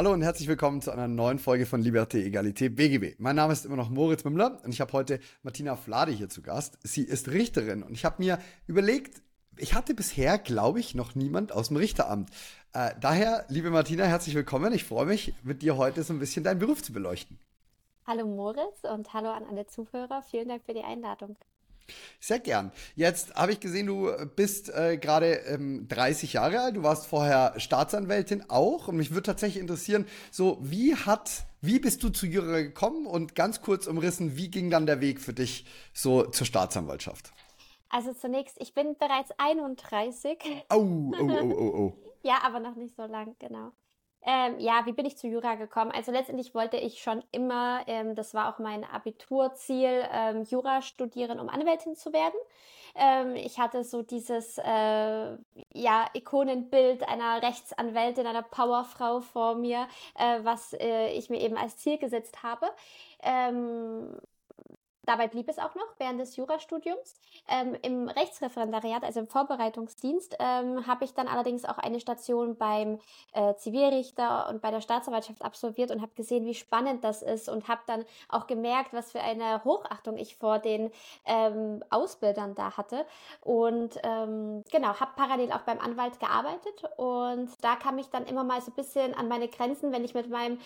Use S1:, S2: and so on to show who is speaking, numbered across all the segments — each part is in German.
S1: Hallo und herzlich willkommen zu einer neuen Folge von Liberté, Egalité, BGB. Mein Name ist immer noch Moritz Mümmler und ich habe heute Martina Flade hier zu Gast. Sie ist Richterin und ich habe mir überlegt, ich hatte bisher, glaube ich, noch niemand aus dem Richteramt. Äh, daher, liebe Martina, herzlich willkommen. Ich freue mich, mit dir heute so ein bisschen deinen Beruf zu beleuchten.
S2: Hallo Moritz und hallo an alle Zuhörer. Vielen Dank für die Einladung.
S1: Sehr gern. Jetzt habe ich gesehen, du bist äh, gerade ähm, 30 Jahre alt. Du warst vorher Staatsanwältin auch. Und mich würde tatsächlich interessieren, so wie hat, wie bist du zu Jura gekommen? Und ganz kurz umrissen, wie ging dann der Weg für dich so zur Staatsanwaltschaft?
S2: Also zunächst, ich bin bereits 31.
S1: Oh, oh, oh, oh, oh.
S2: ja, aber noch nicht so lang, genau. Ähm, ja, wie bin ich zu Jura gekommen? Also letztendlich wollte ich schon immer, ähm, das war auch mein Abiturziel, ähm, Jura studieren, um Anwältin zu werden. Ähm, ich hatte so dieses äh, ja, Ikonenbild einer Rechtsanwältin, einer Powerfrau vor mir, äh, was äh, ich mir eben als Ziel gesetzt habe. Dabei blieb es auch noch während des Jurastudiums. Ähm, Im Rechtsreferendariat, also im Vorbereitungsdienst, ähm, habe ich dann allerdings auch eine Station beim äh, Zivilrichter und bei der Staatsanwaltschaft absolviert und habe gesehen, wie spannend das ist und habe dann auch gemerkt, was für eine Hochachtung ich vor den ähm, Ausbildern da hatte. Und ähm, genau, habe parallel auch beim Anwalt gearbeitet und da kam ich dann immer mal so ein bisschen an meine Grenzen, wenn ich mit meinem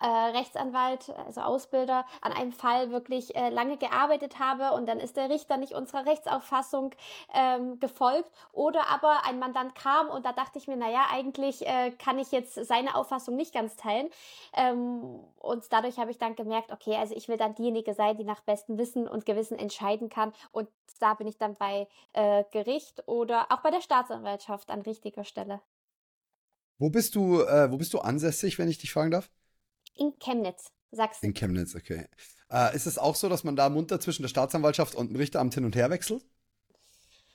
S2: äh, Rechtsanwalt, also Ausbilder, an einem Fall wirklich äh, lange gearbeitet habe und dann ist der Richter nicht unserer Rechtsauffassung ähm, gefolgt oder aber ein Mandant kam und da dachte ich mir, naja, eigentlich äh, kann ich jetzt seine Auffassung nicht ganz teilen ähm, und dadurch habe ich dann gemerkt, okay, also ich will dann diejenige sein, die nach bestem Wissen und Gewissen entscheiden kann und da bin ich dann bei äh, Gericht oder auch bei der Staatsanwaltschaft an richtiger Stelle.
S1: Wo bist du, äh, wo bist du ansässig, wenn ich dich fragen darf?
S2: In Chemnitz, Sachsen.
S1: In Chemnitz, okay. Äh, ist es auch so, dass man da munter zwischen der Staatsanwaltschaft und dem Richteramt hin und her wechselt?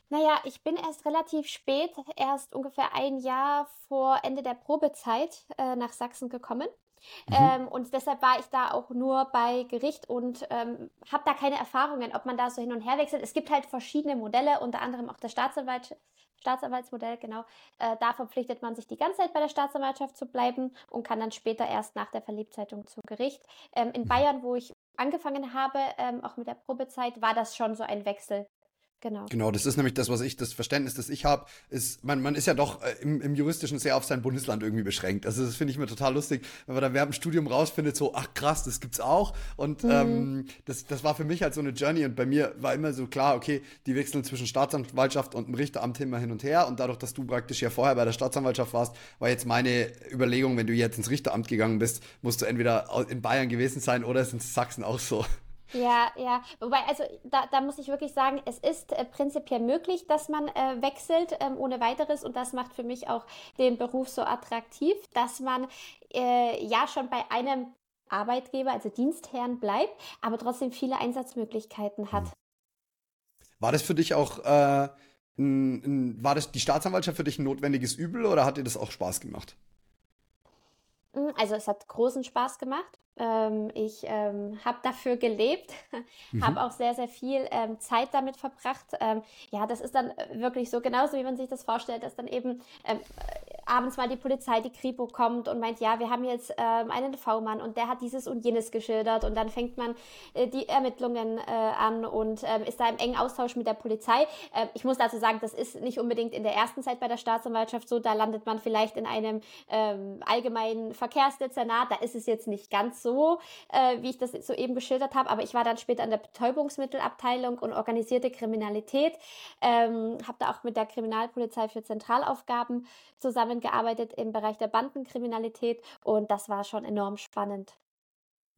S2: Naja, ich bin erst relativ spät, erst ungefähr ein Jahr vor Ende der Probezeit äh, nach Sachsen gekommen. Mhm. Ähm, und deshalb war ich da auch nur bei Gericht und ähm, habe da keine Erfahrungen, ob man da so hin und her wechselt. Es gibt halt verschiedene Modelle, unter anderem auch der Staatsanwalt, Staatsanwaltsmodell, genau. Äh, da verpflichtet man sich die ganze Zeit bei der Staatsanwaltschaft zu bleiben und kann dann später erst nach der Verlebzeitung zu Gericht. Ähm, in mhm. Bayern, wo ich angefangen habe, ähm, auch mit der Probezeit, war das schon so ein Wechsel. Genau.
S1: Genau, das ist nämlich das, was ich, das Verständnis, das ich habe, ist, man, man ist ja doch äh, im, im Juristischen sehr auf sein Bundesland irgendwie beschränkt. Also das finde ich mir total lustig, wenn man dann während dem Studium rausfindet, so, ach krass, das gibt's auch. Und mhm. ähm, das, das war für mich halt so eine Journey und bei mir war immer so klar, okay, die wechseln zwischen Staatsanwaltschaft und dem Richteramt immer hin und her. Und dadurch, dass du praktisch ja vorher bei der Staatsanwaltschaft warst, war jetzt meine Überlegung, wenn du jetzt ins Richteramt gegangen bist, musst du entweder in Bayern gewesen sein oder ist in Sachsen auch so.
S2: Ja, ja. Wobei, also da, da muss ich wirklich sagen, es ist äh, prinzipiell möglich, dass man äh, wechselt ähm, ohne weiteres und das macht für mich auch den Beruf so attraktiv, dass man äh, ja schon bei einem Arbeitgeber, also Dienstherrn bleibt, aber trotzdem viele Einsatzmöglichkeiten hat.
S1: War das für dich auch, äh, n, n, war das die Staatsanwaltschaft für dich ein notwendiges Übel oder hat dir das auch Spaß gemacht?
S2: Hm, also es hat großen Spaß gemacht. Ähm, ich ähm, habe dafür gelebt, mhm. habe auch sehr, sehr viel ähm, Zeit damit verbracht. Ähm, ja, das ist dann wirklich so genauso, wie man sich das vorstellt, dass dann eben ähm, abends mal die Polizei, die Kripo kommt und meint, ja, wir haben jetzt ähm, einen V-Mann und der hat dieses und jenes geschildert und dann fängt man äh, die Ermittlungen äh, an und ist da im engen Austausch mit der Polizei. Äh, ich muss dazu sagen, das ist nicht unbedingt in der ersten Zeit bei der Staatsanwaltschaft so, da landet man vielleicht in einem allgemeinen Verkehrsdezernat, da ist es jetzt nicht ganz so, äh, wie ich das soeben geschildert habe, aber ich war dann später in der Betäubungsmittelabteilung und organisierte Kriminalität, ähm, habe da auch mit der Kriminalpolizei für Zentralaufgaben zusammen gearbeitet im Bereich der Bandenkriminalität und das war schon enorm spannend.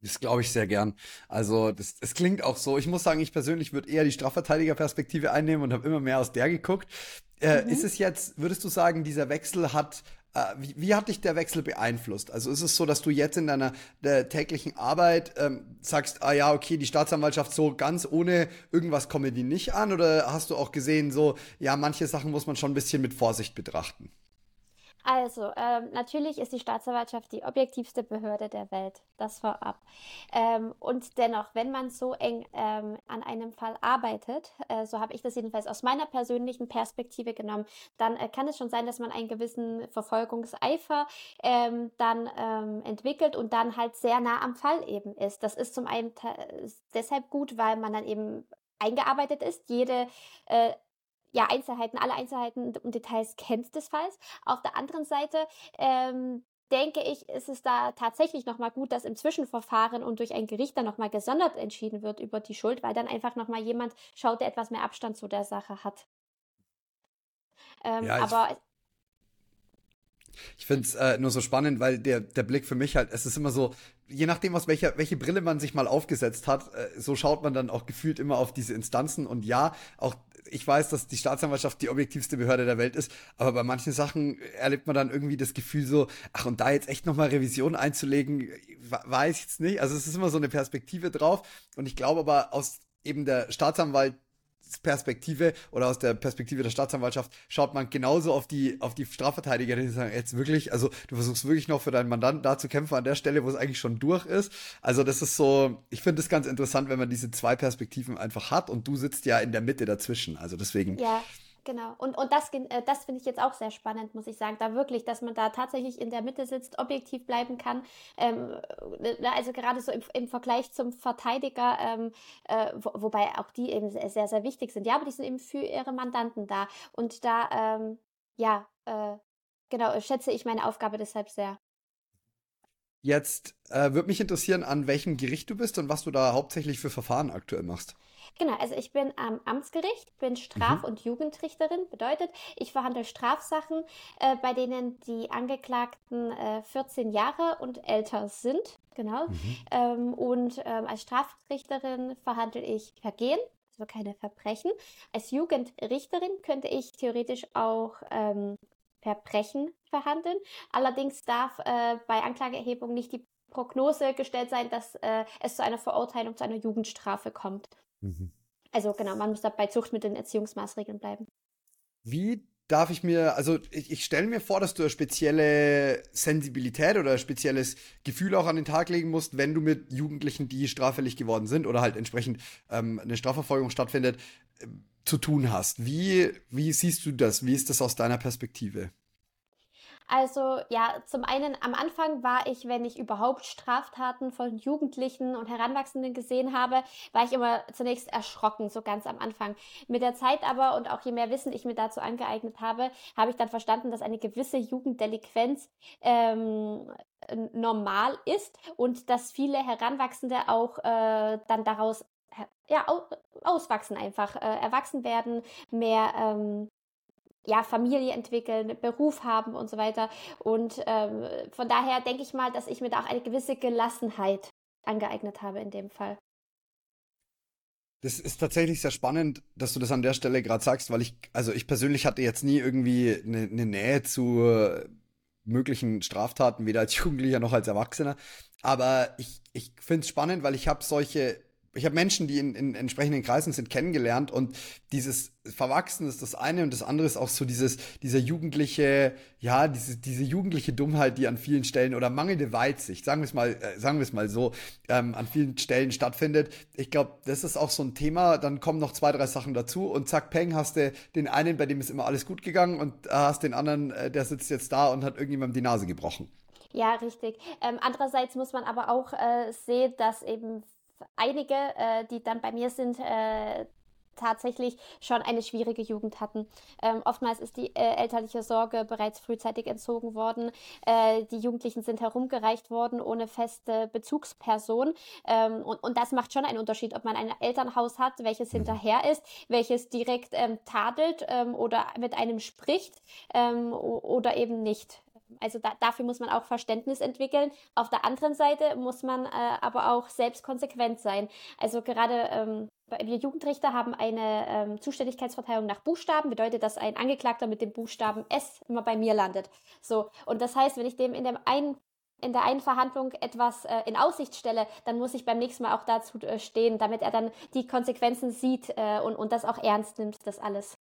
S1: Das glaube ich sehr gern. Also, das, das klingt auch so. Ich muss sagen, ich persönlich würde eher die Strafverteidigerperspektive einnehmen und habe immer mehr aus der geguckt. Äh, mhm. Ist es jetzt, würdest du sagen, dieser Wechsel hat wie, wie, hat dich der Wechsel beeinflusst? Also ist es so, dass du jetzt in deiner täglichen Arbeit ähm, sagst, ah ja, okay, die Staatsanwaltschaft so ganz ohne irgendwas kommen die nicht an? Oder hast du auch gesehen, so, ja, manche Sachen muss man schon ein bisschen mit Vorsicht betrachten?
S2: Also, ähm, natürlich ist die Staatsanwaltschaft die objektivste Behörde der Welt, das vorab. Ähm, und dennoch, wenn man so eng ähm, an einem Fall arbeitet, äh, so habe ich das jedenfalls aus meiner persönlichen Perspektive genommen, dann äh, kann es schon sein, dass man einen gewissen Verfolgungseifer ähm, dann ähm, entwickelt und dann halt sehr nah am Fall eben ist. Das ist zum einen deshalb gut, weil man dann eben eingearbeitet ist. Jede äh, ja, Einzelheiten, alle Einzelheiten und Details kennt des Falls. Auf der anderen Seite ähm, denke ich, ist es da tatsächlich nochmal gut, dass im Zwischenverfahren und durch ein Gericht dann nochmal gesondert entschieden wird über die Schuld, weil dann einfach nochmal jemand schaut, der etwas mehr Abstand zu der Sache hat. Ähm, ja, aber
S1: ich finde es äh, nur so spannend, weil der, der Blick für mich halt, es ist immer so, je nachdem, aus welcher, welche Brille man sich mal aufgesetzt hat, äh, so schaut man dann auch gefühlt immer auf diese Instanzen. Und ja, auch ich weiß, dass die Staatsanwaltschaft die objektivste Behörde der Welt ist, aber bei manchen Sachen erlebt man dann irgendwie das Gefühl so, ach, und da jetzt echt nochmal Revision einzulegen, weiß ich jetzt nicht. Also es ist immer so eine Perspektive drauf. Und ich glaube aber aus eben der Staatsanwalt Perspektive oder aus der Perspektive der Staatsanwaltschaft schaut man genauso auf die, auf die Strafverteidiger, die sagen, jetzt wirklich, also du versuchst wirklich noch für deinen Mandanten da zu kämpfen an der Stelle, wo es eigentlich schon durch ist. Also das ist so, ich finde es ganz interessant, wenn man diese zwei Perspektiven einfach hat und du sitzt ja in der Mitte dazwischen. Also deswegen.
S2: Ja. Genau. Und, und das, äh, das finde ich jetzt auch sehr spannend, muss ich sagen. Da wirklich, dass man da tatsächlich in der Mitte sitzt, objektiv bleiben kann. Ähm, äh, also gerade so im, im Vergleich zum Verteidiger, ähm, äh, wo, wobei auch die eben sehr, sehr wichtig sind. Ja, aber die sind eben für ihre Mandanten da. Und da, ähm, ja, äh, genau, schätze ich meine Aufgabe deshalb sehr.
S1: Jetzt äh, würde mich interessieren, an welchem Gericht du bist und was du da hauptsächlich für Verfahren aktuell machst.
S2: Genau, also ich bin am Amtsgericht, bin Straf- mhm. und Jugendrichterin, bedeutet, ich verhandle Strafsachen, äh, bei denen die Angeklagten äh, 14 Jahre und älter sind. Genau. Mhm. Ähm, und ähm, als Strafrichterin verhandle ich Vergehen, also keine Verbrechen. Als Jugendrichterin könnte ich theoretisch auch ähm, Verbrechen verhandeln. Allerdings darf äh, bei Anklageerhebung nicht die Prognose gestellt sein, dass äh, es zu einer Verurteilung, zu einer Jugendstrafe kommt. Mhm. Also genau, man muss da bei Zuchtmitteln, Erziehungsmaßregeln bleiben.
S1: Wie darf ich mir, also ich, ich stelle mir vor, dass du eine spezielle Sensibilität oder ein spezielles Gefühl auch an den Tag legen musst, wenn du mit Jugendlichen, die straffällig geworden sind oder halt entsprechend ähm, eine Strafverfolgung stattfindet, äh, zu tun hast. Wie, wie siehst du das? Wie ist das aus deiner Perspektive?
S2: Also ja, zum einen am Anfang war ich, wenn ich überhaupt Straftaten von Jugendlichen und Heranwachsenden gesehen habe, war ich immer zunächst erschrocken, so ganz am Anfang. Mit der Zeit aber und auch je mehr Wissen ich mir dazu angeeignet habe, habe ich dann verstanden, dass eine gewisse Jugenddelinquenz ähm, normal ist und dass viele Heranwachsende auch äh, dann daraus ja, auswachsen einfach, äh, erwachsen werden, mehr ähm, ja, Familie entwickeln, Beruf haben und so weiter. Und ähm, von daher denke ich mal, dass ich mir da auch eine gewisse Gelassenheit angeeignet habe in dem Fall.
S1: Das ist tatsächlich sehr spannend, dass du das an der Stelle gerade sagst, weil ich, also ich persönlich hatte jetzt nie irgendwie eine, eine Nähe zu möglichen Straftaten, weder als Jugendlicher noch als Erwachsener. Aber ich, ich finde es spannend, weil ich habe solche ich habe Menschen, die in, in entsprechenden Kreisen sind, kennengelernt und dieses Verwachsen ist das eine und das andere ist auch so dieses, dieser jugendliche, ja, diese, diese jugendliche Dummheit, die an vielen Stellen oder mangelnde Weitsicht, sagen wir es mal, äh, sagen wir es mal so, ähm, an vielen Stellen stattfindet. Ich glaube, das ist auch so ein Thema. Dann kommen noch zwei, drei Sachen dazu und zack, peng, hast du den einen, bei dem ist immer alles gut gegangen und äh, hast den anderen, äh, der sitzt jetzt da und hat irgendjemandem die Nase gebrochen.
S2: Ja, richtig. Ähm, andererseits muss man aber auch äh, sehen, dass eben einige, äh, die dann bei mir sind, äh, tatsächlich schon eine schwierige Jugend hatten. Ähm, oftmals ist die äh, elterliche Sorge bereits frühzeitig entzogen worden. Äh, die Jugendlichen sind herumgereicht worden ohne feste Bezugsperson. Ähm, und, und das macht schon einen Unterschied, ob man ein Elternhaus hat, welches hinterher ist, welches direkt ähm, tadelt ähm, oder mit einem spricht ähm, oder eben nicht. Also da, dafür muss man auch Verständnis entwickeln. Auf der anderen Seite muss man äh, aber auch selbst konsequent sein. Also gerade ähm, wir Jugendrichter haben eine ähm, Zuständigkeitsverteilung nach Buchstaben, bedeutet, dass ein Angeklagter mit dem Buchstaben S immer bei mir landet. So, und das heißt, wenn ich dem in dem einen in der einen Verhandlung etwas äh, in Aussicht stelle, dann muss ich beim nächsten Mal auch dazu äh, stehen, damit er dann die Konsequenzen sieht äh, und, und das auch ernst nimmt, das alles.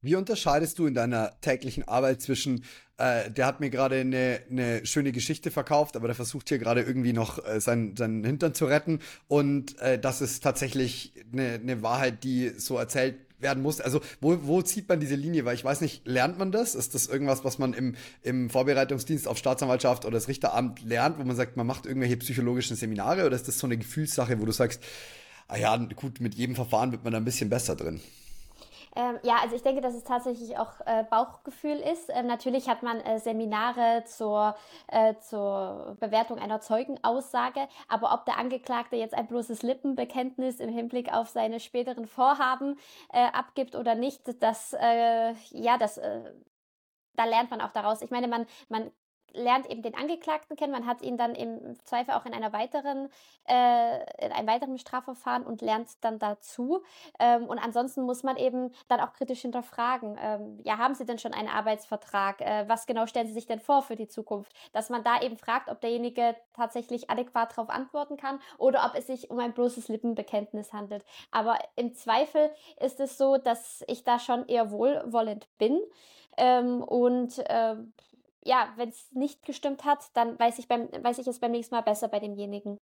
S1: Wie unterscheidest du in deiner täglichen Arbeit zwischen, äh, der hat mir gerade eine, eine schöne Geschichte verkauft, aber der versucht hier gerade irgendwie noch äh, seinen, seinen Hintern zu retten und äh, das ist tatsächlich eine, eine Wahrheit, die so erzählt werden muss. Also wo, wo zieht man diese Linie? Weil ich weiß nicht, lernt man das? Ist das irgendwas, was man im, im Vorbereitungsdienst auf Staatsanwaltschaft oder das Richteramt lernt, wo man sagt, man macht irgendwelche psychologischen Seminare oder ist das so eine Gefühlssache, wo du sagst, ah ja, gut, mit jedem Verfahren wird man da ein bisschen besser drin?
S2: Ähm, ja, also ich denke, dass es tatsächlich auch äh, Bauchgefühl ist. Ähm, natürlich hat man äh, Seminare zur, äh, zur Bewertung einer Zeugenaussage, aber ob der Angeklagte jetzt ein bloßes Lippenbekenntnis im Hinblick auf seine späteren Vorhaben äh, abgibt oder nicht, das, äh, ja, das, äh, da lernt man auch daraus. Ich meine, man, man lernt eben den Angeklagten kennen, man hat ihn dann im Zweifel auch in einer weiteren, äh, in einem weiteren Strafverfahren und lernt dann dazu. Ähm, und ansonsten muss man eben dann auch kritisch hinterfragen. Ähm, ja, haben Sie denn schon einen Arbeitsvertrag? Äh, was genau stellen Sie sich denn vor für die Zukunft? Dass man da eben fragt, ob derjenige tatsächlich adäquat darauf antworten kann oder ob es sich um ein bloßes Lippenbekenntnis handelt. Aber im Zweifel ist es so, dass ich da schon eher wohlwollend bin. Ähm, und äh, ja, wenn es nicht gestimmt hat, dann weiß ich, beim, weiß ich es beim nächsten Mal besser bei demjenigen.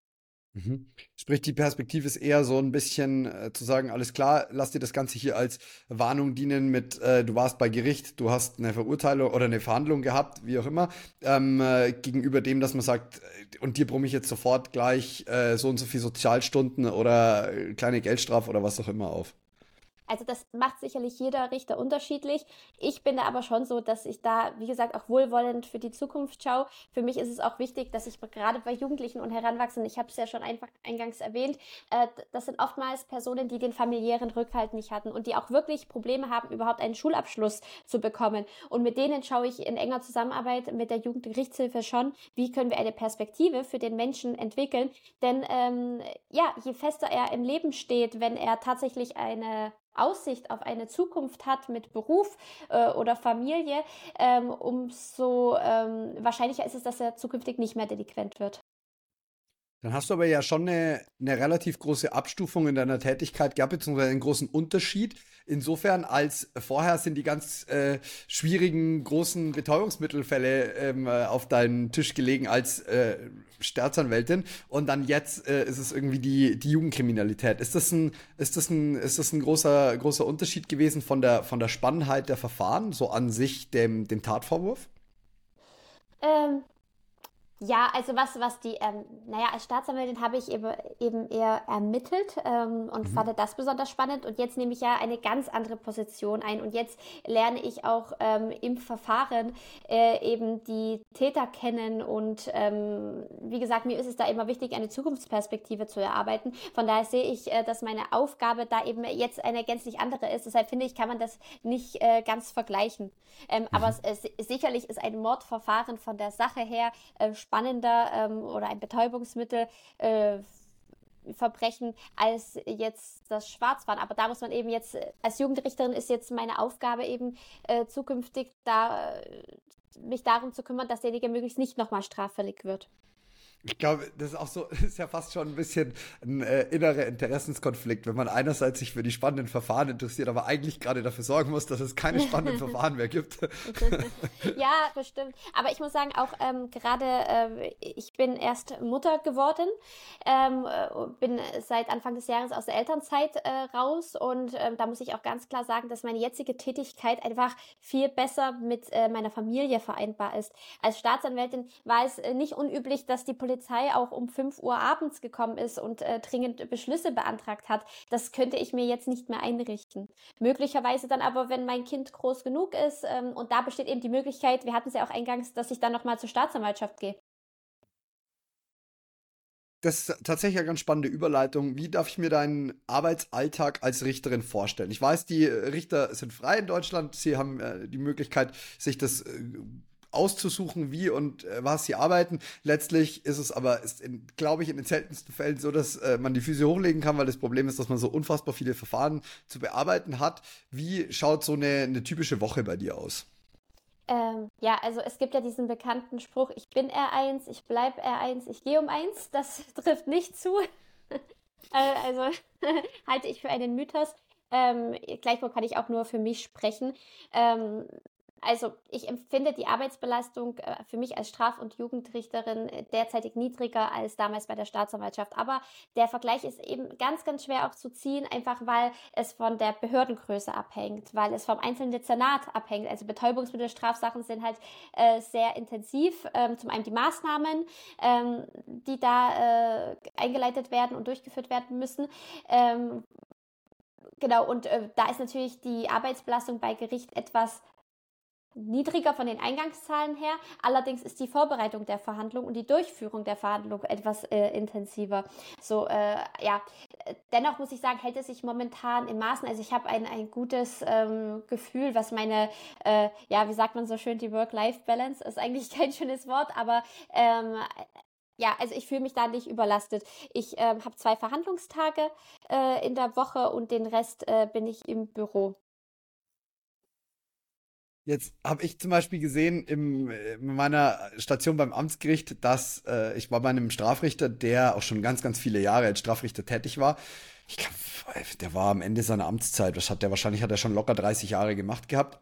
S1: Mhm. Sprich, die Perspektive ist eher so ein bisschen äh, zu sagen, alles klar, lass dir das Ganze hier als Warnung dienen mit, äh, du warst bei Gericht, du hast eine Verurteilung oder eine Verhandlung gehabt, wie auch immer, ähm, äh, gegenüber dem, dass man sagt, äh, und dir brumme ich jetzt sofort gleich äh, so und so viel Sozialstunden oder äh, kleine Geldstrafe oder was auch immer auf.
S2: Also das macht sicherlich jeder Richter unterschiedlich. Ich bin da aber schon so, dass ich da, wie gesagt, auch wohlwollend für die Zukunft schaue. Für mich ist es auch wichtig, dass ich gerade bei Jugendlichen und Heranwachsenden, ich habe es ja schon einfach eingangs erwähnt, äh, das sind oftmals Personen, die den familiären Rückhalt nicht hatten und die auch wirklich Probleme haben, überhaupt einen Schulabschluss zu bekommen. Und mit denen schaue ich in enger Zusammenarbeit mit der Jugendgerichtshilfe schon, wie können wir eine Perspektive für den Menschen entwickeln. Denn ähm, ja, je fester er im Leben steht, wenn er tatsächlich eine Aussicht auf eine Zukunft hat mit Beruf äh, oder Familie, ähm, umso ähm, wahrscheinlicher ist es, dass er zukünftig nicht mehr delinquent wird.
S1: Dann hast du aber ja schon eine, eine relativ große Abstufung in deiner Tätigkeit gehabt, beziehungsweise einen großen Unterschied. Insofern, als vorher sind die ganz äh, schwierigen, großen Betäubungsmittelfälle ähm, äh, auf deinen Tisch gelegen als äh, Staatsanwältin und dann jetzt äh, ist es irgendwie die, die Jugendkriminalität. Ist das ein, ist das ein, ist das ein großer, großer Unterschied gewesen von der, von der Spannheit der Verfahren, so an sich dem, dem Tatvorwurf?
S2: Ähm, ja, also was, was die, ähm, naja, als Staatsanwältin habe ich eben, eben eher ermittelt ähm, und mhm. fand das besonders spannend. Und jetzt nehme ich ja eine ganz andere Position ein. Und jetzt lerne ich auch ähm, im Verfahren äh, eben die Täter kennen. Und ähm, wie gesagt, mir ist es da immer wichtig, eine Zukunftsperspektive zu erarbeiten. Von daher sehe ich, äh, dass meine Aufgabe da eben jetzt eine gänzlich andere ist. Deshalb finde ich, kann man das nicht äh, ganz vergleichen. Ähm, mhm. Aber es, es, sicherlich ist ein Mordverfahren von der Sache her äh, spannender ähm, oder ein Betäubungsmittel äh, Verbrechen als jetzt das Schwarzfahren. Aber da muss man eben jetzt, als Jugendrichterin ist jetzt meine Aufgabe eben äh, zukünftig da, äh, mich darum zu kümmern, dass derjenige möglichst nicht nochmal straffällig wird.
S1: Ich glaube, das ist auch so, ist ja fast schon ein bisschen ein äh, innerer Interessenskonflikt, wenn man einerseits sich für die spannenden Verfahren interessiert, aber eigentlich gerade dafür sorgen muss, dass es keine spannenden Verfahren mehr gibt.
S2: ja, bestimmt. Aber ich muss sagen, auch ähm, gerade, äh, ich bin erst Mutter geworden, ähm, äh, bin seit Anfang des Jahres aus der Elternzeit äh, raus und ähm, da muss ich auch ganz klar sagen, dass meine jetzige Tätigkeit einfach viel besser mit äh, meiner Familie vereinbar ist. Als Staatsanwältin war es äh, nicht unüblich, dass die Polizei Polizei auch um 5 Uhr abends gekommen ist und äh, dringend Beschlüsse beantragt hat. Das könnte ich mir jetzt nicht mehr einrichten. Möglicherweise dann aber, wenn mein Kind groß genug ist ähm, und da besteht eben die Möglichkeit, wir hatten es ja auch eingangs, dass ich dann nochmal zur Staatsanwaltschaft gehe.
S1: Das ist tatsächlich eine ganz spannende Überleitung. Wie darf ich mir deinen Arbeitsalltag als Richterin vorstellen? Ich weiß, die Richter sind frei in Deutschland. Sie haben äh, die Möglichkeit, sich das äh, auszusuchen, wie und äh, was sie arbeiten. Letztlich ist es aber, glaube ich, in den seltensten Fällen so, dass äh, man die Füße hochlegen kann, weil das Problem ist, dass man so unfassbar viele Verfahren zu bearbeiten hat. Wie schaut so eine, eine typische Woche bei dir aus?
S2: Ähm, ja, also es gibt ja diesen bekannten Spruch, ich bin R1, ich bleibe R1, ich gehe um 1. Das trifft nicht zu. äh, also halte ich für einen Mythos. Ähm, gleichwohl kann ich auch nur für mich sprechen. Ähm, also ich empfinde die Arbeitsbelastung äh, für mich als Straf- und Jugendrichterin äh, derzeitig niedriger als damals bei der Staatsanwaltschaft. Aber der Vergleich ist eben ganz, ganz schwer auch zu ziehen, einfach weil es von der Behördengröße abhängt, weil es vom einzelnen Dezernat abhängt. Also Betäubungsmittelstrafsachen sind halt äh, sehr intensiv. Ähm, zum einen die Maßnahmen, ähm, die da äh, eingeleitet werden und durchgeführt werden müssen. Ähm, Genau, und äh, da ist natürlich die Arbeitsbelastung bei Gericht etwas niedriger von den Eingangszahlen her. Allerdings ist die Vorbereitung der Verhandlung und die Durchführung der Verhandlung etwas äh, intensiver. So, äh, ja, dennoch muss ich sagen, hält es sich momentan im Maßen. Also ich habe ein, ein gutes ähm, Gefühl, was meine, äh, ja, wie sagt man so schön, die Work-Life-Balance ist eigentlich kein schönes Wort, aber ähm, ja, also ich fühle mich da nicht überlastet. Ich äh, habe zwei Verhandlungstage äh, in der Woche und den Rest äh, bin ich im Büro.
S1: Jetzt habe ich zum Beispiel gesehen im, in meiner Station beim Amtsgericht, dass äh, ich war bei einem Strafrichter, der auch schon ganz, ganz viele Jahre als Strafrichter tätig war. Ich glaube, der war am Ende seiner Amtszeit. Was hat der wahrscheinlich hat er schon locker 30 Jahre gemacht gehabt.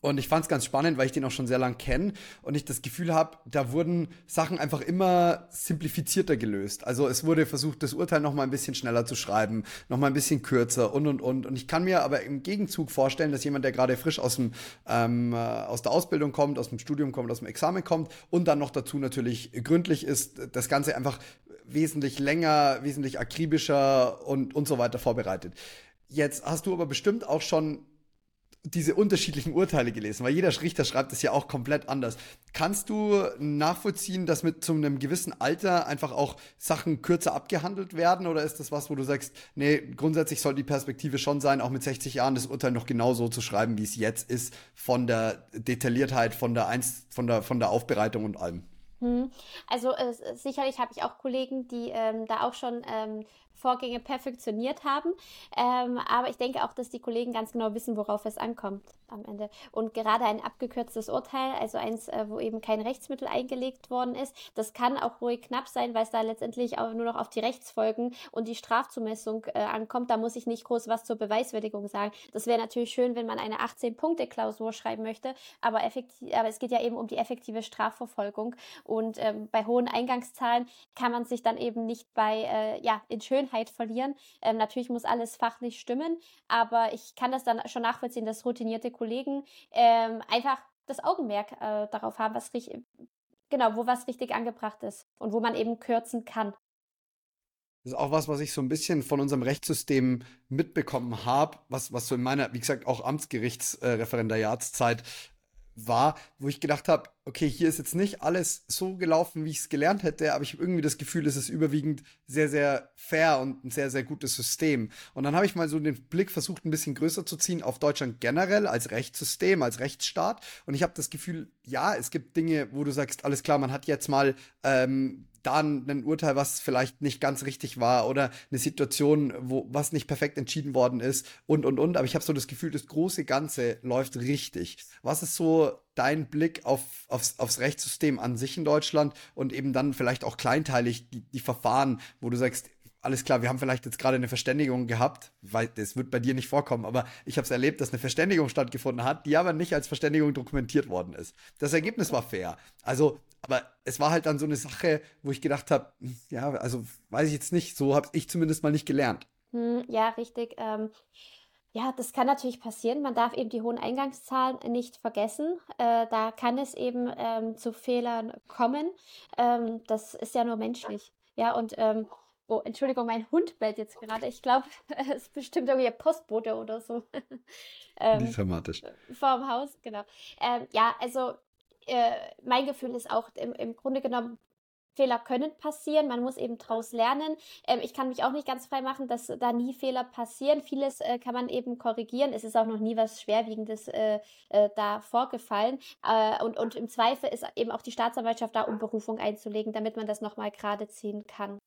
S1: Und ich fand es ganz spannend, weil ich den auch schon sehr lang kenne und ich das Gefühl habe, da wurden Sachen einfach immer simplifizierter gelöst. Also es wurde versucht, das Urteil noch mal ein bisschen schneller zu schreiben, noch mal ein bisschen kürzer und und und. Und ich kann mir aber im Gegenzug vorstellen, dass jemand, der gerade frisch aus dem ähm, äh, aus der Ausbildung kommt, aus dem Studium kommt, aus dem Examen kommt und dann noch dazu natürlich gründlich ist, das Ganze einfach wesentlich länger, wesentlich akribischer und und so weiter vorbereitet. Jetzt hast du aber bestimmt auch schon diese unterschiedlichen Urteile gelesen, weil jeder Richter schreibt es ja auch komplett anders. Kannst du nachvollziehen, dass mit zu einem gewissen Alter einfach auch Sachen kürzer abgehandelt werden oder ist das was, wo du sagst, nee, grundsätzlich soll die Perspektive schon sein, auch mit 60 Jahren das Urteil noch genau so zu schreiben, wie es jetzt ist, von der Detailliertheit, von der, Einz von der, von der Aufbereitung und allem?
S2: Hm. Also äh, sicherlich habe ich auch Kollegen, die ähm, da auch schon ähm, Vorgänge perfektioniert haben. Ähm, aber ich denke auch, dass die Kollegen ganz genau wissen, worauf es ankommt am Ende. Und gerade ein abgekürztes Urteil, also eins, äh, wo eben kein Rechtsmittel eingelegt worden ist, das kann auch ruhig knapp sein, weil es da letztendlich auch nur noch auf die Rechtsfolgen und die Strafzumessung äh, ankommt. Da muss ich nicht groß was zur Beweiswürdigung sagen. Das wäre natürlich schön, wenn man eine 18-Punkte-Klausur schreiben möchte, aber, effektiv, aber es geht ja eben um die effektive Strafverfolgung. Und ähm, bei hohen Eingangszahlen kann man sich dann eben nicht bei, äh, ja, in Schönheit verlieren. Ähm, natürlich muss alles fachlich stimmen, aber ich kann das dann schon nachvollziehen, dass routinierte Kollegen ähm, einfach das Augenmerk äh, darauf haben, was richtig, genau, wo was richtig angebracht ist und wo man eben kürzen kann.
S1: Das ist auch was, was ich so ein bisschen von unserem Rechtssystem mitbekommen habe, was, was so in meiner, wie gesagt, auch Amtsgerichtsreferendariatszeit äh, war, wo ich gedacht habe, okay, hier ist jetzt nicht alles so gelaufen, wie ich es gelernt hätte, aber ich habe irgendwie das Gefühl, es ist überwiegend sehr, sehr fair und ein sehr, sehr gutes System. Und dann habe ich mal so den Blick versucht, ein bisschen größer zu ziehen auf Deutschland generell als Rechtssystem, als Rechtsstaat. Und ich habe das Gefühl, ja, es gibt Dinge, wo du sagst, alles klar, man hat jetzt mal ähm, da ein Urteil, was vielleicht nicht ganz richtig war oder eine Situation, wo was nicht perfekt entschieden worden ist und und und. Aber ich habe so das Gefühl, das große Ganze läuft richtig. Was ist so dein Blick auf, aufs, aufs Rechtssystem an sich in Deutschland und eben dann vielleicht auch kleinteilig die, die Verfahren, wo du sagst, alles klar, wir haben vielleicht jetzt gerade eine Verständigung gehabt, weil das wird bei dir nicht vorkommen, aber ich habe es erlebt, dass eine Verständigung stattgefunden hat, die aber nicht als Verständigung dokumentiert worden ist. Das Ergebnis war fair. Also, aber es war halt dann so eine Sache, wo ich gedacht habe, hm, ja, also weiß ich jetzt nicht, so habe ich zumindest mal nicht gelernt.
S2: Hm, ja, richtig. Ähm, ja, das kann natürlich passieren. Man darf eben die hohen Eingangszahlen nicht vergessen. Äh, da kann es eben ähm, zu Fehlern kommen. Ähm, das ist ja nur menschlich. Ja, und ähm, oh, Entschuldigung, mein Hund bellt jetzt gerade. Ich glaube, es ist bestimmt irgendwie Postbote oder so.
S1: ähm, Nicht dramatisch.
S2: Vorm Haus, genau. Ähm, ja, also äh, mein Gefühl ist auch im, im Grunde genommen Fehler können passieren, man muss eben daraus lernen. Ähm, ich kann mich auch nicht ganz frei machen, dass da nie Fehler passieren. Vieles äh, kann man eben korrigieren. Es ist auch noch nie was Schwerwiegendes äh, äh, da vorgefallen. Äh, und, und im Zweifel ist eben auch die Staatsanwaltschaft da, um Berufung einzulegen, damit man das nochmal gerade ziehen kann.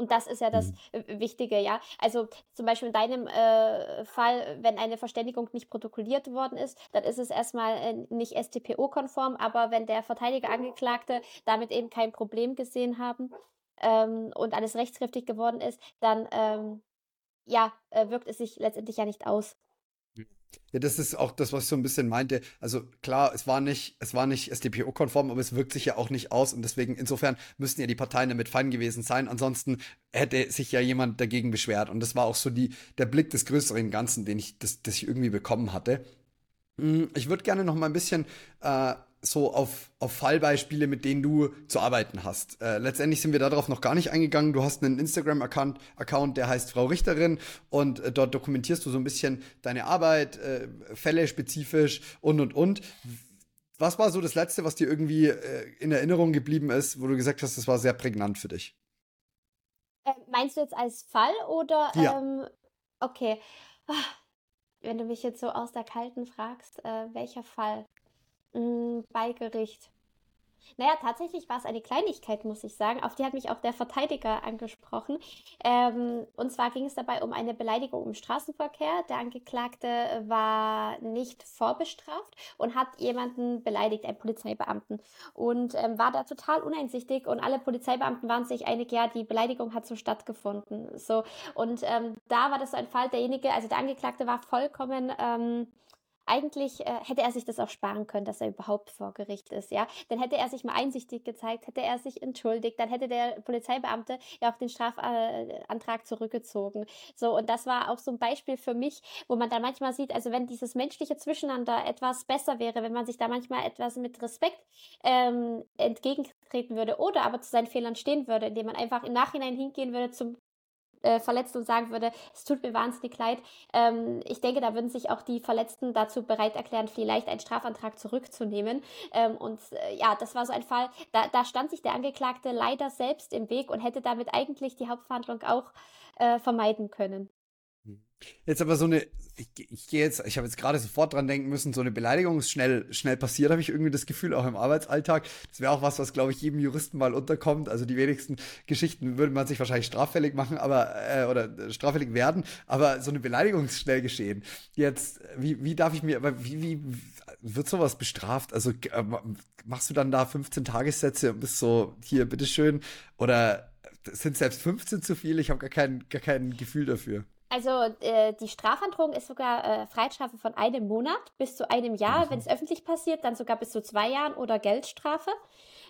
S2: Und das ist ja das mhm. Wichtige, ja. Also zum Beispiel in deinem äh, Fall, wenn eine Verständigung nicht protokolliert worden ist, dann ist es erstmal äh, nicht StPO-konform, aber wenn der Verteidiger, Angeklagte damit eben kein Problem gesehen haben ähm, und alles rechtskräftig geworden ist, dann ähm, ja, äh, wirkt es sich letztendlich ja nicht aus.
S1: Ja, das ist auch das, was ich so ein bisschen meinte. Also klar, es war nicht, es war nicht SDPO-konform, aber es wirkt sich ja auch nicht aus und deswegen insofern müssten ja die Parteien damit fein gewesen sein. Ansonsten hätte sich ja jemand dagegen beschwert und das war auch so die der Blick des größeren Ganzen, den ich, das, das ich irgendwie bekommen hatte. Hm, ich würde gerne noch mal ein bisschen äh, so auf, auf Fallbeispiele, mit denen du zu arbeiten hast. Äh, letztendlich sind wir darauf noch gar nicht eingegangen. Du hast einen Instagram-Account, Account, der heißt Frau Richterin und äh, dort dokumentierst du so ein bisschen deine Arbeit, äh, Fälle spezifisch und und und. Was war so das Letzte, was dir irgendwie äh, in Erinnerung geblieben ist, wo du gesagt hast, das war sehr prägnant für dich?
S2: Äh, meinst du jetzt als Fall oder?
S1: Ja.
S2: Ähm, okay. Ah, wenn du mich jetzt so aus der Kalten fragst, äh, welcher Fall? Hm, bei Gericht. Naja, tatsächlich war es eine Kleinigkeit, muss ich sagen. Auf die hat mich auch der Verteidiger angesprochen. Ähm, und zwar ging es dabei um eine Beleidigung im Straßenverkehr. Der Angeklagte war nicht vorbestraft und hat jemanden beleidigt, einen Polizeibeamten. Und ähm, war da total uneinsichtig und alle Polizeibeamten waren sich einig, ja, die Beleidigung hat so stattgefunden. So. Und ähm, da war das so ein Fall, derjenige, also der Angeklagte war vollkommen ähm, eigentlich äh, hätte er sich das auch sparen können, dass er überhaupt vor Gericht ist, ja. Dann hätte er sich mal einsichtig gezeigt, hätte er sich entschuldigt, dann hätte der Polizeibeamte ja auch den Strafantrag zurückgezogen. So, und das war auch so ein Beispiel für mich, wo man dann manchmal sieht, also wenn dieses menschliche Zwischeneinander etwas besser wäre, wenn man sich da manchmal etwas mit Respekt ähm, entgegentreten würde oder aber zu seinen Fehlern stehen würde, indem man einfach im Nachhinein hingehen würde zum äh, verletzt und sagen würde, es tut mir wahnsinnig leid. Ähm, ich denke, da würden sich auch die Verletzten dazu bereit erklären, vielleicht einen Strafantrag zurückzunehmen. Ähm, und äh, ja, das war so ein Fall, da, da stand sich der Angeklagte leider selbst im Weg und hätte damit eigentlich die Hauptverhandlung auch äh, vermeiden können.
S1: Jetzt aber so eine, ich, ich gehe jetzt, ich habe jetzt gerade sofort dran denken müssen, so eine Beleidigung ist schnell, schnell passiert, habe ich irgendwie das Gefühl, auch im Arbeitsalltag. Das wäre auch was, was, glaube ich, jedem Juristen mal unterkommt. Also die wenigsten Geschichten würde man sich wahrscheinlich straffällig machen, aber, äh, oder straffällig werden, aber so eine Beleidigung ist schnell geschehen. Jetzt, wie, wie darf ich mir, aber wie, wie wird sowas bestraft? Also äh, machst du dann da 15 Tagessätze und bist so, hier, bitteschön, oder sind selbst 15 zu viel? Ich habe gar kein, gar kein Gefühl dafür.
S2: Also äh, die Strafandrohung ist sogar äh, Freiheitsstrafe von einem Monat bis zu einem Jahr. Mhm. Wenn es öffentlich passiert, dann sogar bis zu zwei Jahren oder Geldstrafe.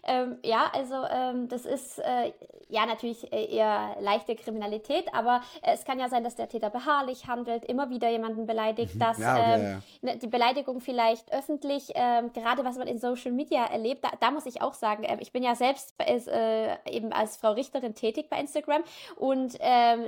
S2: Ähm, ja, also ähm, das ist äh, ja natürlich äh, eher leichte Kriminalität, aber äh, es kann ja sein, dass der Täter beharrlich handelt, immer wieder jemanden beleidigt, mhm. dass ja, ähm, ja. Ne, die Beleidigung vielleicht öffentlich, ähm, gerade was man in Social Media erlebt, da, da muss ich auch sagen, äh, ich bin ja selbst äh, eben als Frau Richterin tätig bei Instagram und ähm,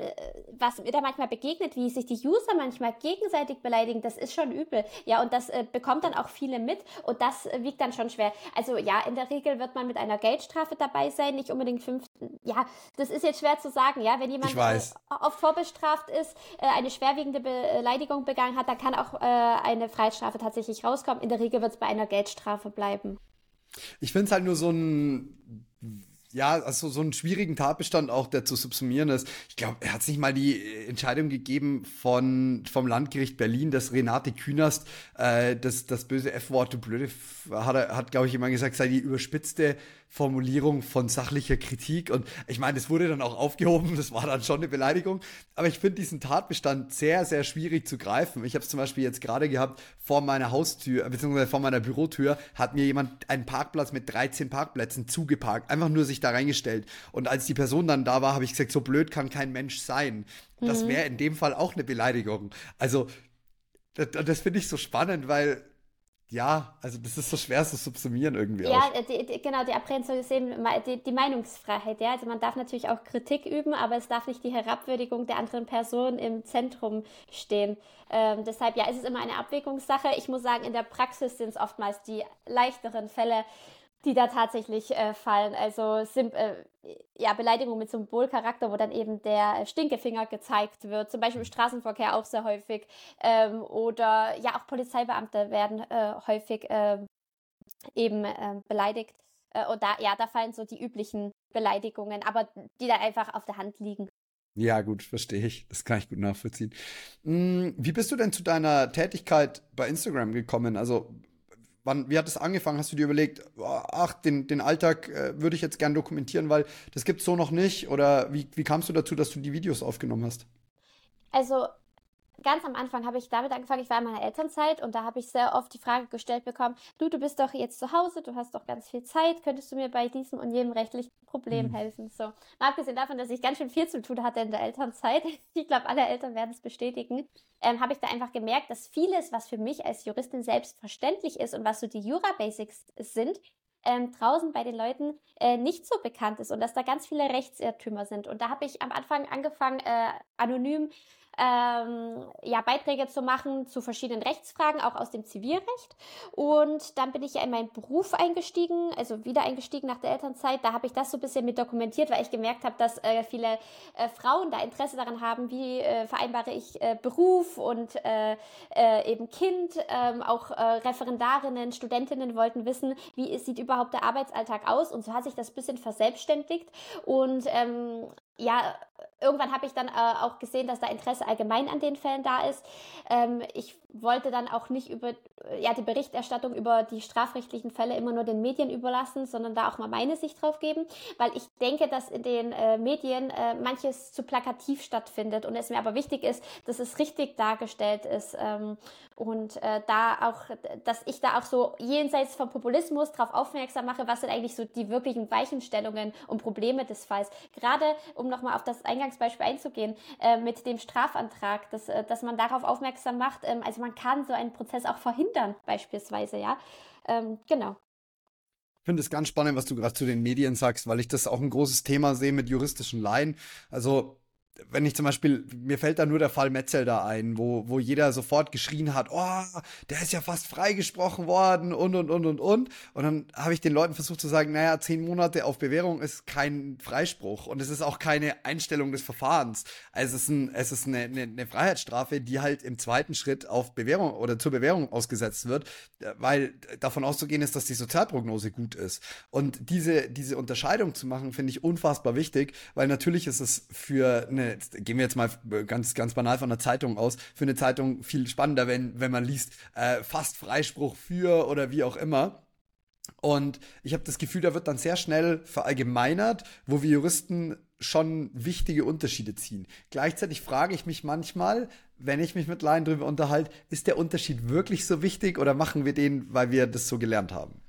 S2: was mir da manchmal begegnet, wie sich die User manchmal gegenseitig beleidigen, das ist schon übel. Ja, und das bekommt dann auch viele mit und das wiegt dann schon schwer. Also ja, in der Regel wird man man mit einer Geldstrafe dabei sein, nicht unbedingt fünf. Ja, das ist jetzt schwer zu sagen, ja. Wenn jemand äh, oft vorbestraft ist, äh, eine schwerwiegende Beleidigung begangen hat, dann kann auch äh, eine Freiheitsstrafe tatsächlich rauskommen. In der Regel wird es bei einer Geldstrafe bleiben.
S1: Ich finde es halt nur so ein ja, also so einen schwierigen Tatbestand auch, der zu subsumieren ist. Ich glaube, er hat sich mal die äh, Entscheidung gegeben von vom Landgericht Berlin, dass Renate Künast äh, das das böse F-Wort, du blöde, hat hat glaube ich immer gesagt, sei die überspitzte Formulierung von sachlicher Kritik. Und ich meine, das wurde dann auch aufgehoben, das war dann schon eine Beleidigung. Aber ich finde diesen Tatbestand sehr, sehr schwierig zu greifen. Ich habe es zum Beispiel jetzt gerade gehabt, vor meiner Haustür, beziehungsweise vor meiner Bürotür, hat mir jemand einen Parkplatz mit 13 Parkplätzen zugeparkt, einfach nur sich da reingestellt. Und als die Person dann da war, habe ich gesagt, so blöd kann kein Mensch sein. Das mhm. wäre in dem Fall auch eine Beleidigung. Also, das, das finde ich so spannend, weil ja, also das ist so schwer zu subsumieren irgendwie.
S2: Ja, die, die, genau, die Abgrenzung ist eben die, die, Meinungsfreiheit. Ja? Also man darf natürlich auch Kritik üben, aber es darf nicht die Herabwürdigung der anderen Person im Zentrum stehen. Ähm, deshalb, ja, es ist immer eine Abwägungssache. Ich muss sagen, in der Praxis sind es oftmals die leichteren Fälle, die da tatsächlich äh, fallen. Also sim äh, ja, Beleidigung mit Symbolcharakter, wo dann eben der Stinkefinger gezeigt wird, zum Beispiel im Straßenverkehr auch sehr häufig. Ähm, oder ja, auch Polizeibeamte werden äh, häufig ähm, eben ähm, beleidigt. Äh, und da, ja, da fallen so die üblichen Beleidigungen, aber die da einfach auf der Hand liegen.
S1: Ja, gut, verstehe ich. Das kann ich gut nachvollziehen. Hm, wie bist du denn zu deiner Tätigkeit bei Instagram gekommen? Also wann, wie hat es angefangen? Hast du dir überlegt, ach, den, den Alltag äh, würde ich jetzt gern dokumentieren, weil das gibt es so noch nicht? Oder wie, wie kamst du dazu, dass du die Videos aufgenommen hast?
S2: Also ganz am Anfang habe ich damit angefangen, ich war in meiner Elternzeit und da habe ich sehr oft die Frage gestellt bekommen, du, du bist doch jetzt zu Hause, du hast doch ganz viel Zeit, könntest du mir bei diesem und jedem rechtlichen Problem mhm. helfen? So. Mal abgesehen davon, dass ich ganz schön viel zu tun hatte in der Elternzeit, ich glaube, alle Eltern werden es bestätigen, ähm, habe ich da einfach gemerkt, dass vieles, was für mich als Juristin selbstverständlich ist und was so die Jura-Basics sind, ähm, draußen bei den Leuten äh, nicht so bekannt ist und dass da ganz viele Rechtsirrtümer sind. Und da habe ich am Anfang angefangen, äh, anonym ähm, ja, Beiträge zu machen zu verschiedenen Rechtsfragen, auch aus dem Zivilrecht. Und dann bin ich ja in meinen Beruf eingestiegen, also wieder eingestiegen nach der Elternzeit. Da habe ich das so ein bisschen mit dokumentiert, weil ich gemerkt habe, dass äh, viele äh, Frauen da Interesse daran haben, wie äh, vereinbare ich äh, Beruf und äh, äh, eben Kind. Ähm, auch Referendarinnen, Studentinnen wollten wissen, wie sieht überhaupt der Arbeitsalltag aus. Und so hat sich das ein bisschen verselbstständigt. Und ähm, ja, irgendwann habe ich dann äh, auch gesehen, dass da Interesse allgemein an den Fällen da ist. Ähm, ich wollte dann auch nicht über ja, die Berichterstattung über die strafrechtlichen Fälle immer nur den Medien überlassen, sondern da auch mal meine Sicht drauf geben, weil ich denke, dass in den äh, Medien äh, manches zu plakativ stattfindet und es mir aber wichtig ist, dass es richtig dargestellt ist ähm, und äh, da auch, dass ich da auch so jenseits vom Populismus darauf aufmerksam mache, was sind eigentlich so die wirklichen Weichenstellungen und Probleme des Falls. Gerade um nochmal auf das Eingangsbeispiel einzugehen, äh, mit dem Strafantrag, dass, äh, dass man darauf aufmerksam macht, ähm, also man kann so einen Prozess auch verhindern, beispielsweise, ja. Ähm, genau.
S1: Ich finde es ganz spannend, was du gerade zu den Medien sagst, weil ich das auch ein großes Thema sehe mit juristischen Laien. Also wenn ich zum Beispiel, mir fällt da nur der Fall Metzelder ein, wo, wo jeder sofort geschrien hat, oh, der ist ja fast freigesprochen worden und, und, und, und, und. Und dann habe ich den Leuten versucht zu sagen, naja, zehn Monate auf Bewährung ist kein Freispruch und es ist auch keine Einstellung des Verfahrens. Also es ist, ein, es ist eine, eine, eine Freiheitsstrafe, die halt im zweiten Schritt auf Bewährung oder zur Bewährung ausgesetzt wird, weil davon auszugehen ist, dass die Sozialprognose gut ist. Und diese, diese Unterscheidung zu machen, finde ich unfassbar wichtig, weil natürlich ist es für eine gehen wir jetzt mal ganz, ganz banal von der Zeitung aus, für eine Zeitung viel spannender, wenn, wenn man liest, äh, fast Freispruch für oder wie auch immer. Und ich habe das Gefühl, da wird dann sehr schnell verallgemeinert, wo wir Juristen schon wichtige Unterschiede ziehen. Gleichzeitig frage ich mich manchmal, wenn ich mich mit Laien drüber unterhalte, ist der Unterschied wirklich so wichtig oder machen wir den, weil wir das so gelernt haben?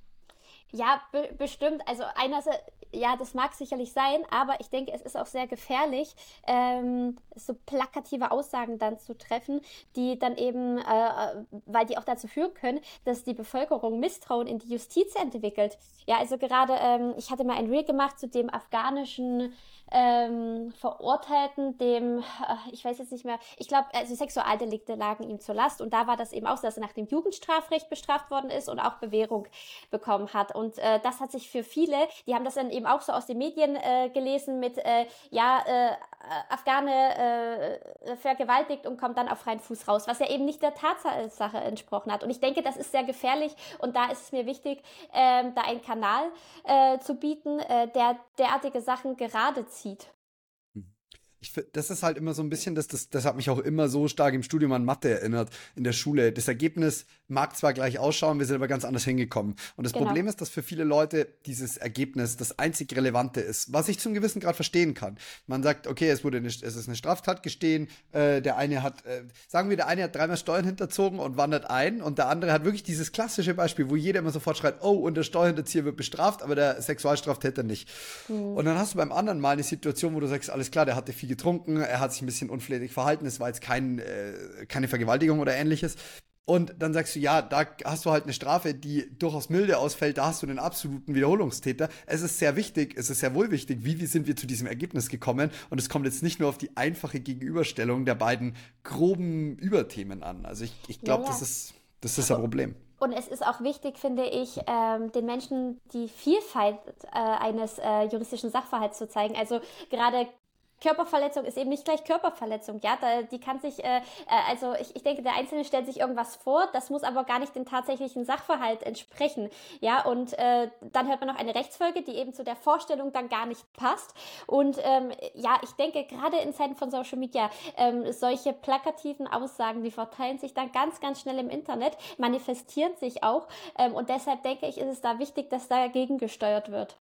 S2: Ja, be bestimmt. Also einerseits, ja, das mag sicherlich sein, aber ich denke, es ist auch sehr gefährlich, ähm, so plakative Aussagen dann zu treffen, die dann eben, äh, weil die auch dazu führen können, dass die Bevölkerung Misstrauen in die Justiz entwickelt. Ja, also gerade, ähm, ich hatte mal ein Reel gemacht zu dem afghanischen ähm, Verurteilten, dem, äh, ich weiß jetzt nicht mehr, ich glaube, also Sexualdelikte lagen ihm zur Last und da war das eben auch so, dass er nach dem Jugendstrafrecht bestraft worden ist und auch Bewährung bekommen hat. Und äh, das hat sich für viele, die haben das dann eben auch so aus den Medien äh, gelesen mit, äh, ja, äh, Afghane äh, vergewaltigt und kommt dann auf freien Fuß raus, was ja eben nicht der Tatsache entsprochen hat. Und ich denke, das ist sehr gefährlich und da ist es mir wichtig, äh, da einen Kanal äh, zu bieten, äh, der derartige Sachen gerade zieht
S1: ich, das ist halt immer so ein bisschen, das, das, das hat mich auch immer so stark im Studium an Mathe erinnert, in der Schule. Das Ergebnis mag zwar gleich ausschauen, wir sind aber ganz anders hingekommen. Und das genau. Problem ist, dass für viele Leute dieses Ergebnis das einzig Relevante ist, was ich zum gewissen Grad verstehen kann. Man sagt, okay, es wurde eine, es ist eine Straftat gestehen, äh, der eine hat, äh, sagen wir, der eine hat dreimal Steuern hinterzogen und wandert ein und der andere hat wirklich dieses klassische Beispiel, wo jeder immer sofort schreit, oh, und der Steuerhinterzieher wird bestraft, aber der Sexualstraftäter nicht. Mhm. Und dann hast du beim anderen mal eine Situation, wo du sagst, alles klar, der hatte viel getrunken, er hat sich ein bisschen unflätig verhalten, es war jetzt kein, äh, keine Vergewaltigung oder ähnliches. Und dann sagst du, ja, da hast du halt eine Strafe, die durchaus milde ausfällt, da hast du einen absoluten Wiederholungstäter. Es ist sehr wichtig, es ist sehr wohl wichtig, wie, wie sind wir zu diesem Ergebnis gekommen. Und es kommt jetzt nicht nur auf die einfache Gegenüberstellung der beiden groben Überthemen an. Also ich, ich glaube, ja, ja. das ist, das ist ein Problem.
S2: Und es ist auch wichtig, finde ich, ähm, den Menschen die Vielfalt äh, eines äh, juristischen Sachverhalts zu zeigen. Also gerade Körperverletzung ist eben nicht gleich Körperverletzung, ja, da, die kann sich, äh, äh, also ich, ich denke, der Einzelne stellt sich irgendwas vor, das muss aber gar nicht dem tatsächlichen Sachverhalt entsprechen, ja, und äh, dann hört man noch eine Rechtsfolge, die eben zu der Vorstellung dann gar nicht passt und ähm, ja, ich denke, gerade in Zeiten von Social Media, ähm, solche plakativen Aussagen, die verteilen sich dann ganz, ganz schnell im Internet, manifestieren sich auch ähm, und deshalb denke ich, ist es da wichtig, dass dagegen gesteuert wird.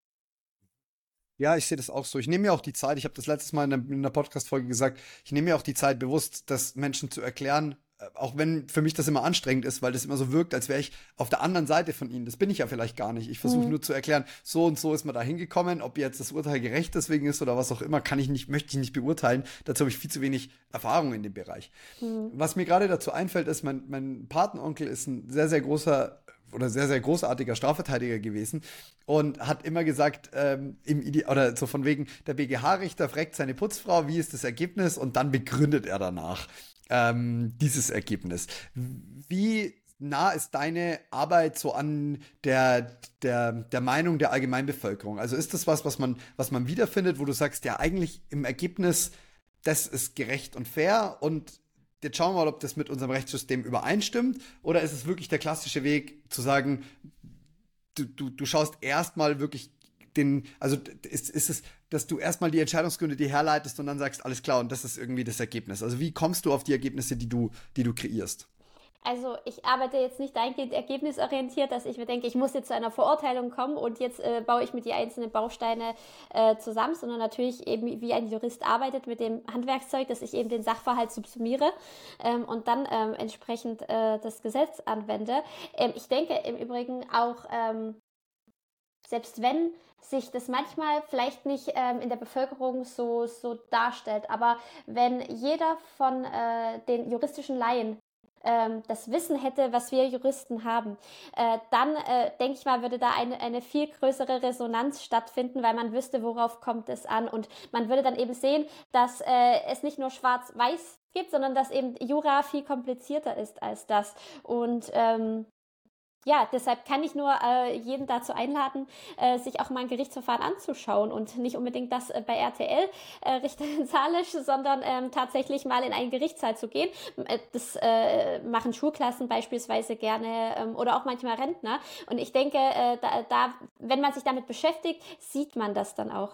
S1: Ja, ich sehe das auch so. Ich nehme mir auch die Zeit, ich habe das letztes Mal in einer, Podcast-Folge gesagt, ich nehme mir auch die Zeit bewusst, das Menschen zu erklären, äh, auch wenn für mich das immer anstrengend ist, weil das immer so wirkt, als wäre ich auf der anderen Seite von ihnen. Das bin ich ja vielleicht gar nicht. Ich versuche mhm. nur zu erklären, so und so ist man da hingekommen. Ob jetzt das Urteil gerecht deswegen ist oder was auch immer, kann ich nicht, möchte ich nicht beurteilen. Dazu habe ich viel zu wenig Erfahrung in dem Bereich. Mhm. Was mir gerade dazu einfällt, ist, mein, mein Patenonkel ist ein sehr, sehr großer oder sehr, sehr großartiger Strafverteidiger gewesen und hat immer gesagt, ähm, im Ide oder so von wegen, der BGH-Richter fragt seine Putzfrau, wie ist das Ergebnis und dann begründet er danach ähm, dieses Ergebnis. Wie nah ist deine Arbeit so an der, der, der Meinung der Allgemeinbevölkerung? Also ist das was, was man, was man wiederfindet, wo du sagst, ja, eigentlich im Ergebnis, das ist gerecht und fair und jetzt schauen wir mal, ob das mit unserem Rechtssystem übereinstimmt oder ist es wirklich der klassische Weg zu sagen, du, du, du schaust erstmal wirklich den, also ist, ist es, dass du erstmal die Entscheidungsgründe die herleitest und dann sagst, alles klar, und das ist irgendwie das Ergebnis. Also wie kommst du auf die Ergebnisse, die du, die du kreierst?
S2: Also ich arbeite jetzt nicht dahingehend ergebnisorientiert, dass ich mir denke, ich muss jetzt zu einer Verurteilung kommen und jetzt äh, baue ich mir die einzelnen Bausteine äh, zusammen, sondern natürlich eben wie ein Jurist arbeitet mit dem Handwerkszeug, dass ich eben den Sachverhalt subsumiere ähm, und dann ähm, entsprechend äh, das Gesetz anwende. Ähm, ich denke im Übrigen auch, ähm, selbst wenn sich das manchmal vielleicht nicht ähm, in der Bevölkerung so, so darstellt. Aber wenn jeder von äh, den juristischen Laien ähm, das Wissen hätte, was wir Juristen haben, äh, dann äh, denke ich mal, würde da eine, eine viel größere Resonanz stattfinden, weil man wüsste, worauf kommt es an. Und man würde dann eben sehen, dass äh, es nicht nur schwarz-weiß gibt, sondern dass eben Jura viel komplizierter ist als das. Und ähm, ja, deshalb kann ich nur äh, jeden dazu einladen, äh, sich auch mal ein Gerichtsverfahren anzuschauen und nicht unbedingt das äh, bei RTL, äh, Richterin Salisch, sondern ähm, tatsächlich mal in einen Gerichtssaal zu gehen. Äh, das äh, machen Schulklassen beispielsweise gerne ähm, oder auch manchmal Rentner. Und ich denke, äh, da, da, wenn man sich damit beschäftigt, sieht man das dann auch.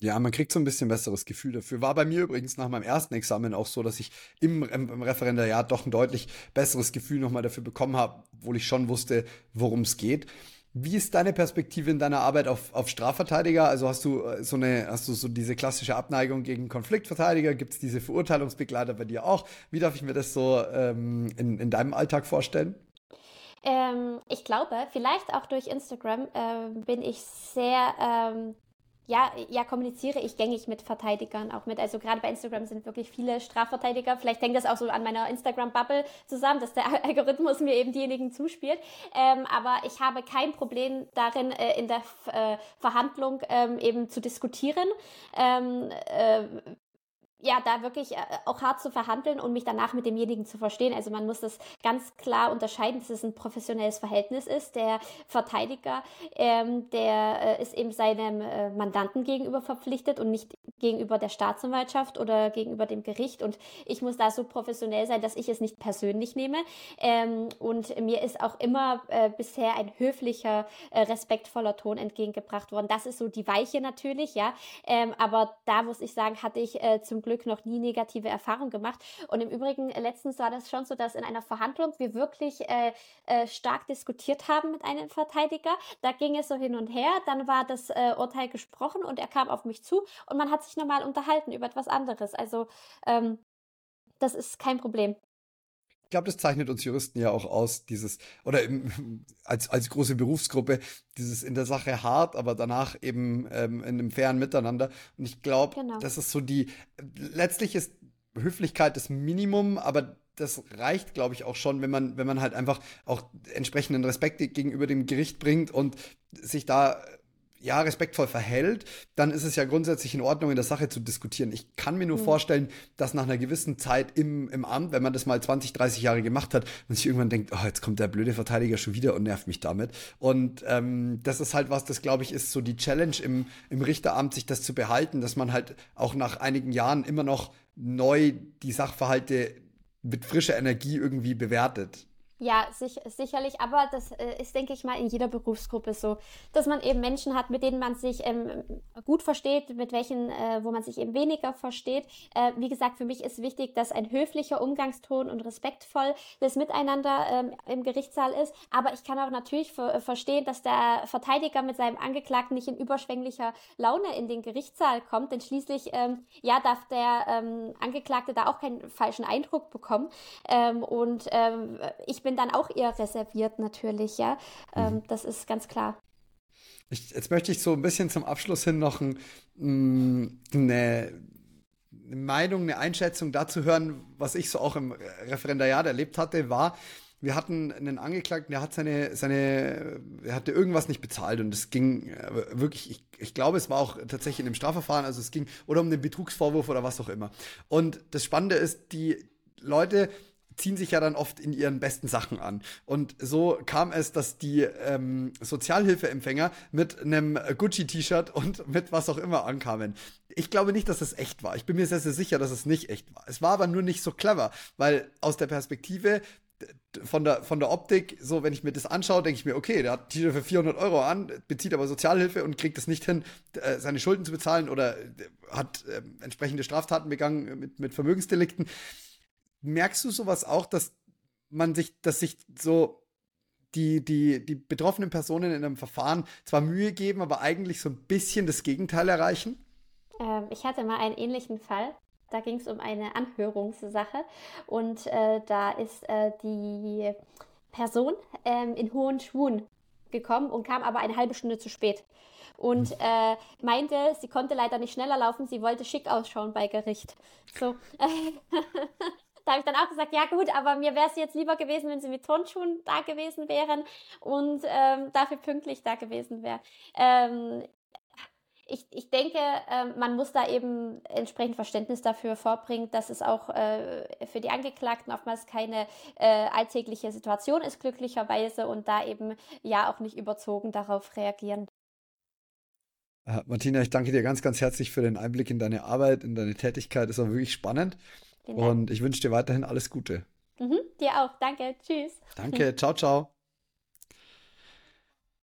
S1: Ja, man kriegt so ein bisschen besseres Gefühl dafür. War bei mir übrigens nach meinem ersten Examen auch so, dass ich im, im Referendariat doch ein deutlich besseres Gefühl nochmal dafür bekommen habe, obwohl ich schon wusste, worum es geht. Wie ist deine Perspektive in deiner Arbeit auf, auf Strafverteidiger? Also hast du äh, so eine, hast du so diese klassische Abneigung gegen Konfliktverteidiger? Gibt es diese Verurteilungsbegleiter bei dir auch? Wie darf ich mir das so ähm, in, in deinem Alltag vorstellen?
S2: Ähm, ich glaube, vielleicht auch durch Instagram äh, bin ich sehr ähm, ja, ja, kommuniziere ich gängig mit Verteidigern auch mit. Also gerade bei Instagram sind wirklich viele Strafverteidiger. Vielleicht hängt das auch so an meiner Instagram-Bubble zusammen, dass der Algorithmus mir eben diejenigen zuspielt. Ähm, aber ich habe kein Problem darin, äh, in der äh, Verhandlung ähm, eben zu diskutieren. Ähm, äh, ja, da wirklich äh, auch hart zu verhandeln und mich danach mit demjenigen zu verstehen. Also man muss das ganz klar unterscheiden, dass es ein professionelles Verhältnis ist. Der Verteidiger, ähm, der äh, ist eben seinem äh, Mandanten gegenüber verpflichtet und nicht gegenüber der Staatsanwaltschaft oder gegenüber dem Gericht. Und ich muss da so professionell sein, dass ich es nicht persönlich nehme. Ähm, und mir ist auch immer äh, bisher ein höflicher, äh, respektvoller Ton entgegengebracht worden. Das ist so die Weiche natürlich, ja. Ähm, aber da muss ich sagen, hatte ich äh, zum Glück noch nie negative Erfahrungen gemacht. Und im Übrigen, äh, letztens war das schon so, dass in einer Verhandlung wir wirklich äh, äh, stark diskutiert haben mit einem Verteidiger. Da ging es so hin und her. Dann war das äh, Urteil gesprochen und er kam auf mich zu und man hat sich nochmal unterhalten über etwas anderes. Also ähm, das ist kein Problem.
S1: Ich glaube, das zeichnet uns Juristen ja auch aus, dieses, oder im, als, als große Berufsgruppe, dieses in der Sache hart, aber danach eben ähm, in einem fairen Miteinander. Und ich glaube, genau. das ist so die, letztlich ist Höflichkeit das Minimum, aber das reicht, glaube ich, auch schon, wenn man, wenn man halt einfach auch entsprechenden Respekt gegenüber dem Gericht bringt und sich da ja, respektvoll verhält, dann ist es ja grundsätzlich in Ordnung, in der Sache zu diskutieren. Ich kann mir nur mhm. vorstellen, dass nach einer gewissen Zeit im, im Amt, wenn man das mal 20, 30 Jahre gemacht hat, man sich irgendwann denkt, oh, jetzt kommt der blöde Verteidiger schon wieder und nervt mich damit. Und ähm, das ist halt was, das glaube ich, ist so die Challenge im, im Richterabend, sich das zu behalten, dass man halt auch nach einigen Jahren immer noch neu die Sachverhalte mit frischer Energie irgendwie bewertet.
S2: Ja, sich, sicherlich, aber das äh, ist, denke ich mal, in jeder Berufsgruppe so, dass man eben Menschen hat, mit denen man sich ähm, gut versteht, mit welchen, äh, wo man sich eben weniger versteht. Äh, wie gesagt, für mich ist wichtig, dass ein höflicher Umgangston und respektvoll das Miteinander ähm, im Gerichtssaal ist. Aber ich kann auch natürlich ver verstehen, dass der Verteidiger mit seinem Angeklagten nicht in überschwänglicher Laune in den Gerichtssaal kommt, denn schließlich, ähm, ja, darf der ähm, Angeklagte da auch keinen falschen Eindruck bekommen. Ähm, und ähm, ich bin dann auch eher reserviert natürlich, ja. Ähm, mhm. Das ist ganz klar.
S1: Ich, jetzt möchte ich so ein bisschen zum Abschluss hin noch ein, mm, eine, Meinung, eine Einschätzung dazu hören, was ich so auch im Referendariat erlebt hatte, war, wir hatten einen Angeklagten, der hat seine, seine, er hatte irgendwas nicht bezahlt und es ging äh, wirklich, ich, ich glaube, es war auch tatsächlich in einem Strafverfahren, also es ging oder um den Betrugsvorwurf oder was auch immer. Und das Spannende ist, die Leute ziehen sich ja dann oft in ihren besten Sachen an. Und so kam es, dass die ähm, Sozialhilfeempfänger mit einem Gucci-T-Shirt und mit was auch immer ankamen. Ich glaube nicht, dass es echt war. Ich bin mir sehr, sehr sicher, dass es nicht echt war. Es war aber nur nicht so clever, weil aus der Perspektive von der, von der Optik, so wenn ich mir das anschaue, denke ich mir, okay, der hat T-Shirt für 400 Euro an, bezieht aber Sozialhilfe und kriegt es nicht hin, äh, seine Schulden zu bezahlen oder hat äh, entsprechende Straftaten begangen mit, mit Vermögensdelikten merkst du sowas auch, dass man sich, dass sich so die, die, die betroffenen Personen in einem Verfahren zwar Mühe geben, aber eigentlich so ein bisschen das Gegenteil erreichen?
S2: Ähm, ich hatte mal einen ähnlichen Fall. Da ging es um eine Anhörungssache und äh, da ist äh, die Person ähm, in hohen Schuhen gekommen und kam aber eine halbe Stunde zu spät und hm. äh, meinte, sie konnte leider nicht schneller laufen, sie wollte schick ausschauen bei Gericht. So. Da habe ich dann auch gesagt, ja gut, aber mir wäre es jetzt lieber gewesen, wenn sie mit Turnschuhen da gewesen wären und ähm, dafür pünktlich da gewesen wäre. Ähm, ich, ich denke, äh, man muss da eben entsprechend Verständnis dafür vorbringen, dass es auch äh, für die Angeklagten oftmals keine äh, alltägliche Situation ist, glücklicherweise, und da eben ja auch nicht überzogen darauf reagieren.
S1: Äh, Martina, ich danke dir ganz, ganz herzlich für den Einblick in deine Arbeit, in deine Tätigkeit. Es war wirklich spannend. Und ich wünsche dir weiterhin alles Gute.
S2: Mhm, dir auch. Danke. Tschüss.
S1: Danke. Ciao, ciao.